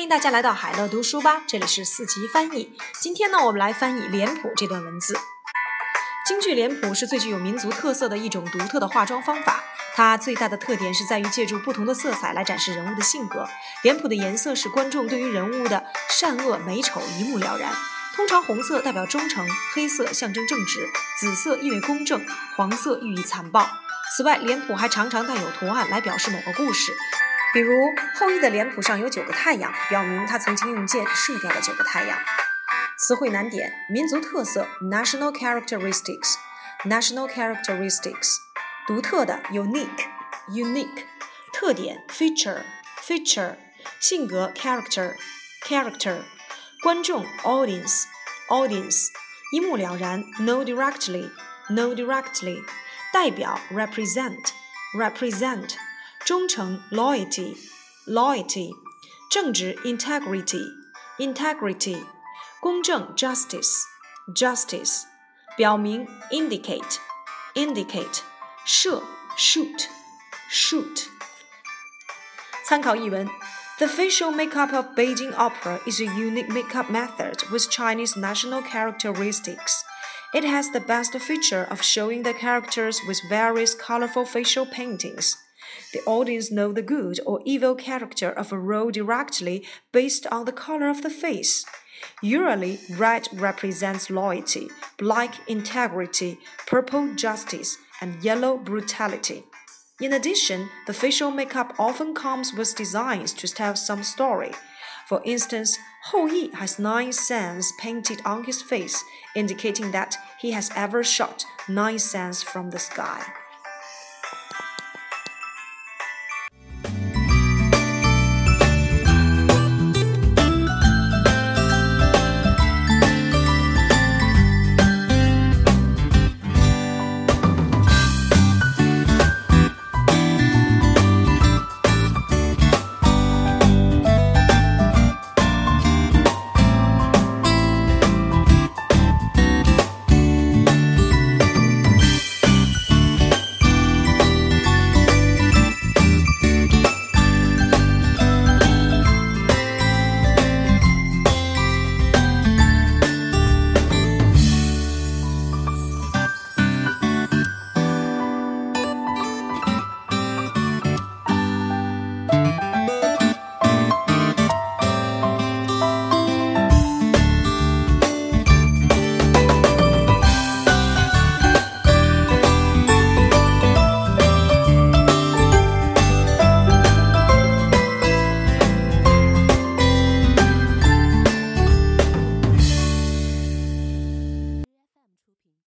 欢迎大家来到海乐读书吧，这里是四级翻译。今天呢，我们来翻译脸谱这段文字。京剧脸谱是最具有民族特色的一种独特的化妆方法，它最大的特点是在于借助不同的色彩来展示人物的性格。脸谱的颜色使观众对于人物的善恶美丑一目了然。通常红色代表忠诚，黑色象征正直，紫色意味公正，黄色寓意残暴。此外，脸谱还常常带有图案来表示某个故事。比如后羿的脸谱上有九个太阳，表明他曾经用箭射掉了九个太阳。词汇难点：民族特色 （national characteristics），national characteristics，独特的 （unique），unique，特点 （feature），feature，性格 （character），character，观众 （audience），audience，一目了然 （no directly）、no directly，代表 （represent），represent。忠诚 loyalty loyalty，正直 integrity integrity，公正 justice justice，表明 indicate indicate，射 shoot shoot。参考译文。The facial makeup of Beijing Opera is a unique makeup method with Chinese national characteristics. It has the best feature of showing the characters with various colorful facial paintings. The audience know the good or evil character of a role directly based on the color of the face. Usually, red represents loyalty, black integrity, purple justice, and yellow brutality. In addition, the facial makeup often comes with designs to tell some story. For instance, Hou Yi has nine suns painted on his face, indicating that he has ever shot nine suns from the sky.